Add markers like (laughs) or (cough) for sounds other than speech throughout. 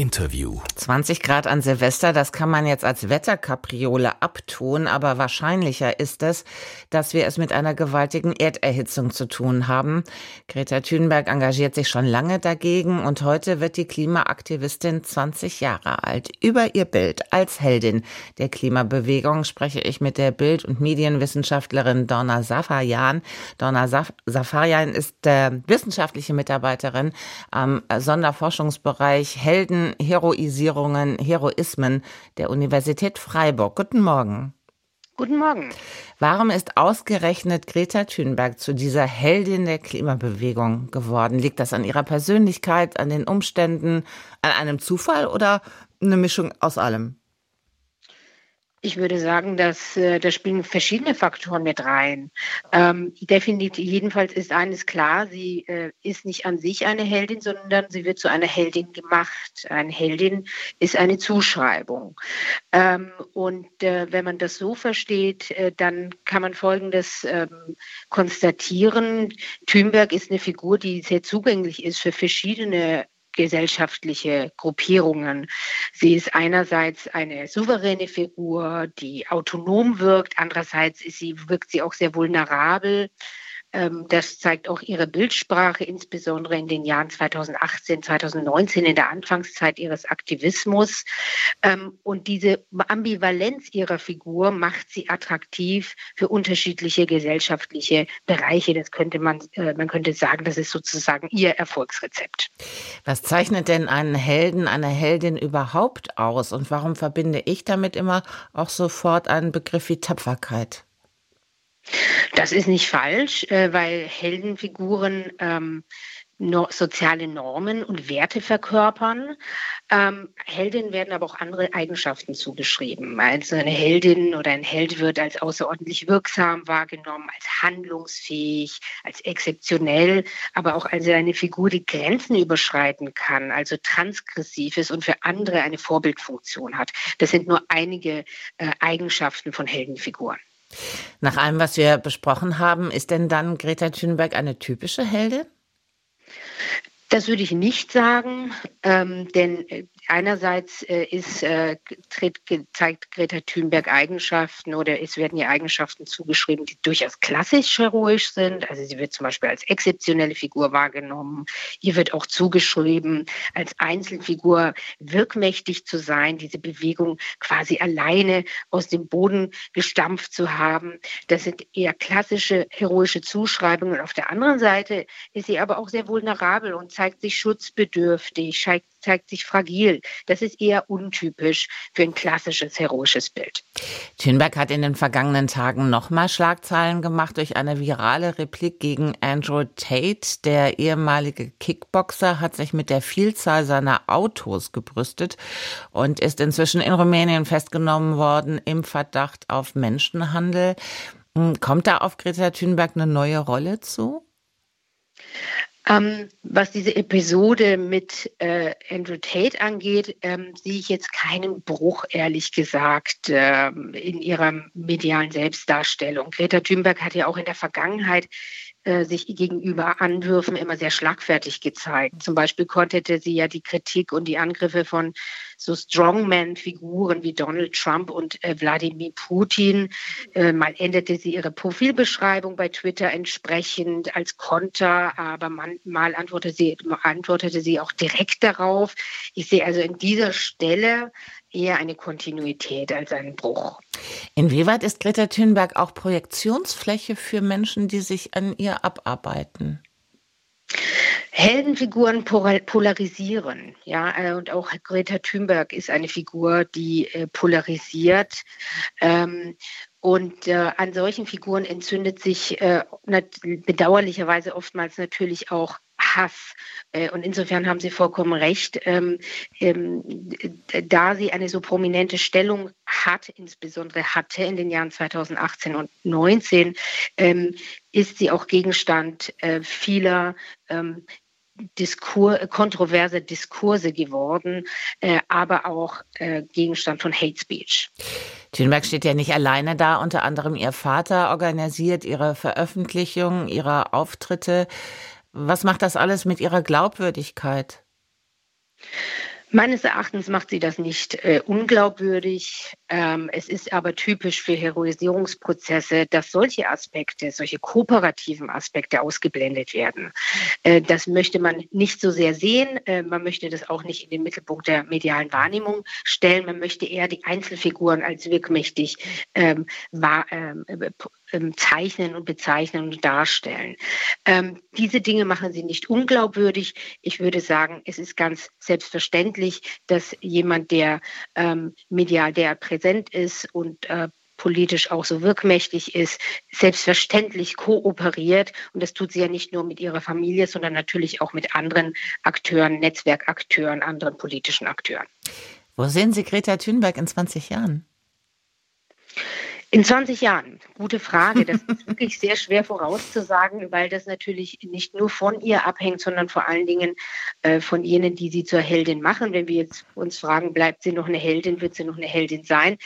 Interview. 20 Grad an Silvester, das kann man jetzt als Wetterkapriole abtun, aber wahrscheinlicher ist es, dass wir es mit einer gewaltigen Erderhitzung zu tun haben. Greta Thunberg engagiert sich schon lange dagegen und heute wird die Klimaaktivistin 20 Jahre alt. Über ihr Bild als Heldin der Klimabewegung spreche ich mit der Bild- und Medienwissenschaftlerin Donna Safarian. Donna Saf Safarian ist äh, wissenschaftliche Mitarbeiterin am Sonderforschungsbereich Helden Heroisierungen, Heroismen der Universität Freiburg. Guten Morgen. Guten Morgen. Warum ist ausgerechnet Greta Thunberg zu dieser Heldin der Klimabewegung geworden? Liegt das an ihrer Persönlichkeit, an den Umständen, an einem Zufall oder eine Mischung aus allem? Ich würde sagen, dass äh, da spielen verschiedene Faktoren mit rein. Ähm, definitiv, jedenfalls ist eines klar, sie äh, ist nicht an sich eine Heldin, sondern sie wird zu einer Heldin gemacht. Eine Heldin ist eine Zuschreibung. Ähm, und äh, wenn man das so versteht, äh, dann kann man Folgendes ähm, konstatieren. Thünberg ist eine Figur, die sehr zugänglich ist für verschiedene gesellschaftliche Gruppierungen. Sie ist einerseits eine souveräne Figur, die autonom wirkt, andererseits sie, wirkt sie auch sehr vulnerabel. Ähm, das zeigt auch ihre Bildsprache, insbesondere in den Jahren 2018, 2019, in der Anfangszeit ihres Aktivismus. Ähm, und diese Ambivalenz ihrer Figur macht sie attraktiv für unterschiedliche gesellschaftliche Bereiche. Das könnte man, äh, man könnte sagen, das ist sozusagen ihr Erfolgsrezept. Was zeichnet denn einen Helden, eine Heldin überhaupt aus? Und warum verbinde ich damit immer auch sofort einen Begriff wie Tapferkeit? Das ist nicht falsch, äh, weil Heldenfiguren ähm, soziale Normen und Werte verkörpern. Ähm, Heldinnen werden aber auch andere Eigenschaften zugeschrieben. Also eine Heldin oder ein Held wird als außerordentlich wirksam wahrgenommen, als handlungsfähig, als exzeptionell, aber auch als eine Figur, die Grenzen überschreiten kann, also transgressiv ist und für andere eine Vorbildfunktion hat. Das sind nur einige äh, Eigenschaften von Heldenfiguren. Nach allem, was wir besprochen haben, ist denn dann Greta Thunberg eine typische Heldin? Das würde ich nicht sagen, ähm, denn äh, einerseits äh, ist, äh, tritt, zeigt Greta Thunberg Eigenschaften oder es werden ihr Eigenschaften zugeschrieben, die durchaus klassisch heroisch sind. Also sie wird zum Beispiel als exzeptionelle Figur wahrgenommen. Ihr wird auch zugeschrieben, als Einzelfigur wirkmächtig zu sein, diese Bewegung quasi alleine aus dem Boden gestampft zu haben. Das sind eher klassische heroische Zuschreibungen. Auf der anderen Seite ist sie aber auch sehr vulnerabel und zeigt sich schutzbedürftig, zeigt sich fragil. Das ist eher untypisch für ein klassisches heroisches Bild. Thunberg hat in den vergangenen Tagen nochmal Schlagzeilen gemacht durch eine virale Replik gegen Andrew Tate. Der ehemalige Kickboxer hat sich mit der Vielzahl seiner Autos gebrüstet und ist inzwischen in Rumänien festgenommen worden im Verdacht auf Menschenhandel. Hm, kommt da auf Greta Thunberg eine neue Rolle zu? Ähm, was diese Episode mit äh, Andrew Tate angeht, ähm, sehe ich jetzt keinen Bruch, ehrlich gesagt, ähm, in ihrer medialen Selbstdarstellung. Greta Thunberg hat ja auch in der Vergangenheit sich gegenüber Anwürfen immer sehr schlagfertig gezeigt. Zum Beispiel konterte sie ja die Kritik und die Angriffe von so Strongman-Figuren wie Donald Trump und äh, Wladimir Putin. Äh, mal änderte sie ihre Profilbeschreibung bei Twitter entsprechend als Konter, aber man, mal antwortete sie, antwortete sie auch direkt darauf. Ich sehe also in dieser Stelle eher eine Kontinuität als einen Bruch. Inwieweit ist Greta Thunberg auch Projektionsfläche für Menschen, die sich an ihr abarbeiten? Heldenfiguren polarisieren, ja, äh, und auch Greta Thunberg ist eine Figur, die äh, polarisiert. Ähm, und äh, an solchen Figuren entzündet sich äh, bedauerlicherweise oftmals natürlich auch Hass. Äh, und insofern haben Sie vollkommen recht, ähm, ähm, da sie eine so prominente Stellung hat, insbesondere hatte in den Jahren 2018 und 2019, ähm, ist sie auch Gegenstand äh, vieler ähm, Diskur kontroverse Diskurse geworden, äh, aber auch äh, Gegenstand von Hate Speech. Thunberg steht ja nicht alleine da, unter anderem ihr Vater organisiert ihre Veröffentlichung, ihre Auftritte. Was macht das alles mit Ihrer Glaubwürdigkeit? Meines Erachtens macht sie das nicht äh, unglaubwürdig. Ähm, es ist aber typisch für Heroisierungsprozesse, dass solche Aspekte, solche kooperativen Aspekte ausgeblendet werden. Äh, das möchte man nicht so sehr sehen. Äh, man möchte das auch nicht in den Mittelpunkt der medialen Wahrnehmung stellen. Man möchte eher die Einzelfiguren als wirkmächtig ähm, wahr, ähm, zeichnen und bezeichnen und darstellen. Ähm, diese Dinge machen sie nicht unglaubwürdig. Ich würde sagen, es ist ganz selbstverständlich, dass jemand, der ähm, medial, der präsent ist und äh, politisch auch so wirkmächtig ist, selbstverständlich kooperiert. Und das tut sie ja nicht nur mit ihrer Familie, sondern natürlich auch mit anderen Akteuren, Netzwerkakteuren, anderen politischen Akteuren. Wo sehen Sie Greta Thunberg in 20 Jahren? In 20 Jahren, gute Frage. Das (laughs) ist wirklich sehr schwer vorauszusagen, weil das natürlich nicht nur von ihr abhängt, sondern vor allen Dingen äh, von jenen, die sie zur Heldin machen. Wenn wir jetzt uns fragen, bleibt sie noch eine Heldin, wird sie noch eine Heldin sein?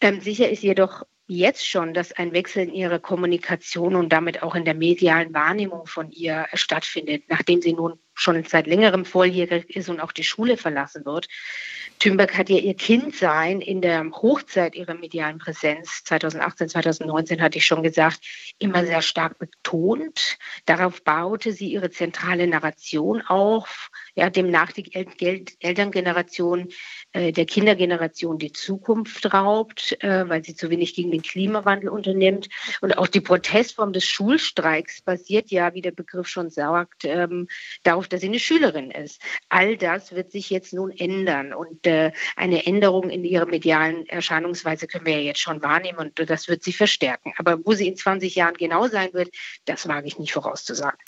Ähm, sicher ist jedoch jetzt schon, dass ein Wechsel in ihrer Kommunikation und damit auch in der medialen Wahrnehmung von ihr stattfindet, nachdem sie nun schon seit längerem volljährig ist und auch die Schule verlassen wird. Thünberg hat ja ihr Kindsein in der Hochzeit ihrer medialen Präsenz 2018, 2019 hatte ich schon gesagt, immer sehr stark betont. Darauf baute sie ihre zentrale Narration auf, ja, demnach die El Elterngeneration äh, der Kindergeneration die Zukunft raubt, äh, weil sie zu wenig gegen den Klimawandel unternimmt. Und auch die Protestform des Schulstreiks basiert ja, wie der Begriff schon sagt, ähm, darauf, dass sie eine Schülerin ist. All das wird sich jetzt nun ändern. Und äh, eine Änderung in ihrer medialen Erscheinungsweise können wir ja jetzt schon wahrnehmen und das wird sie verstärken. Aber wo sie in 20 Jahren genau sein wird, das wage ich nicht vorauszusagen.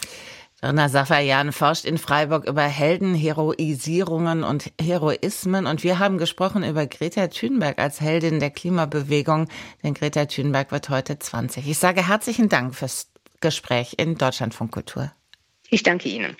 Irna Safayan forscht in Freiburg über Helden, Heroisierungen und Heroismen. Und wir haben gesprochen über Greta Thunberg als Heldin der Klimabewegung, denn Greta Thunberg wird heute 20. Ich sage herzlichen Dank fürs Gespräch in Deutschlandfunk Kultur. Ich danke Ihnen.